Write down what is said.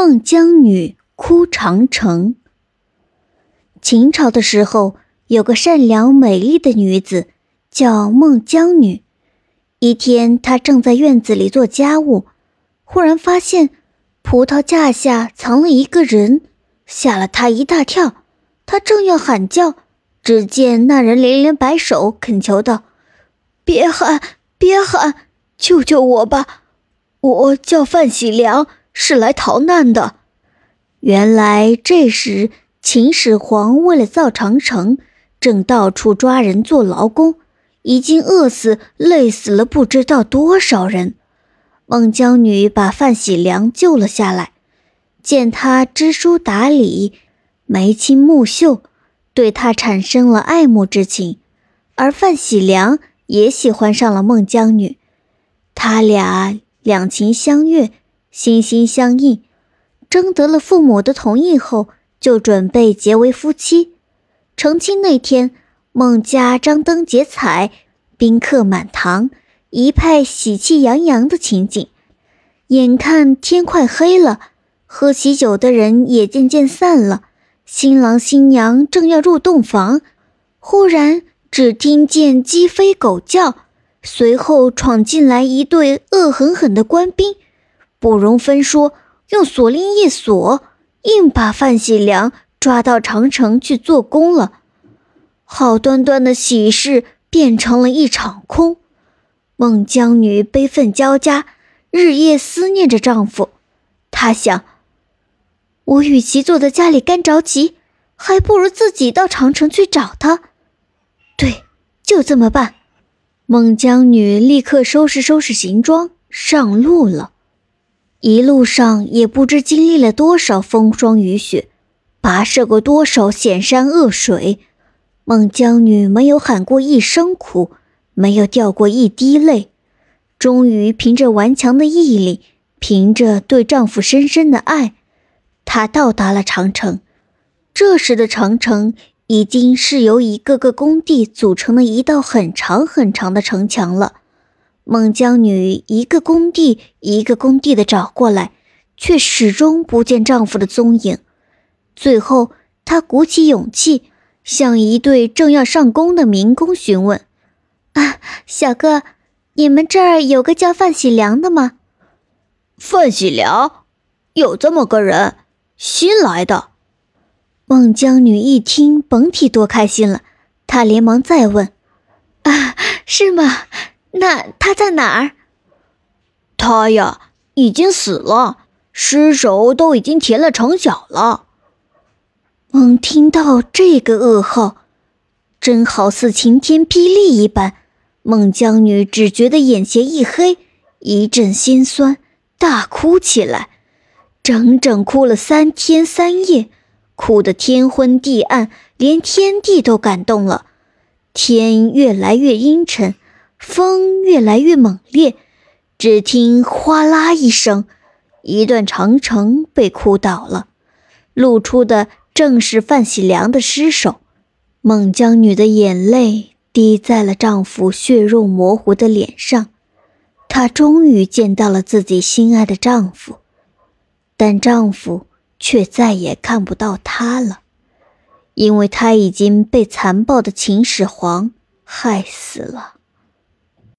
孟姜女哭长城。秦朝的时候，有个善良美丽的女子，叫孟姜女。一天，她正在院子里做家务，忽然发现葡萄架下藏了一个人，吓了她一大跳。她正要喊叫，只见那人连连摆手，恳求道：“别喊，别喊，救救我吧！我叫范喜良。”是来逃难的。原来这时秦始皇为了造长城，正到处抓人做劳工，已经饿死、累死了不知道多少人。孟姜女把范喜良救了下来，见他知书达理、眉清目秀，对他产生了爱慕之情，而范喜良也喜欢上了孟姜女，他俩两情相悦。心心相印，征得了父母的同意后，就准备结为夫妻。成亲那天，孟家张灯结彩，宾客满堂，一派喜气洋洋的情景。眼看天快黑了，喝喜酒的人也渐渐散了。新郎新娘正要入洞房，忽然只听见鸡飞狗叫，随后闯进来一队恶狠狠的官兵。不容分说，用锁链一锁，硬把范喜良抓到长城去做工了。好端端的喜事变成了一场空。孟姜女悲愤交加，日夜思念着丈夫。她想：我与其坐在家里干着急，还不如自己到长城去找他。对，就这么办。孟姜女立刻收拾收拾行装，上路了。一路上也不知经历了多少风霜雨雪，跋涉过多少险山恶水，孟姜女没有喊过一声苦，没有掉过一滴泪，终于凭着顽强的毅力，凭着对丈夫深深的爱，她到达了长城。这时的长城已经是由一个个工地组成的一道很长很长的城墙了。孟姜女一个工地一个工地的找过来，却始终不见丈夫的踪影。最后，她鼓起勇气，向一对正要上工的民工询问：“啊，小哥，你们这儿有个叫范喜良的吗？”“范喜良，有这么个人，新来的。”孟姜女一听，甭提多开心了。她连忙再问：“啊，是吗？”那他在哪儿？他呀，已经死了，尸首都已经填了城角了。猛听到这个噩耗，真好似晴天霹雳一般。孟姜女只觉得眼前一黑，一阵心酸，大哭起来，整整哭了三天三夜，哭得天昏地暗，连天地都感动了。天越来越阴沉。风越来越猛烈，只听哗啦一声，一段长城被哭倒了，露出的正是范喜良的尸首。孟姜女的眼泪滴在了丈夫血肉模糊的脸上，她终于见到了自己心爱的丈夫，但丈夫却再也看不到她了，因为她已经被残暴的秦始皇害死了。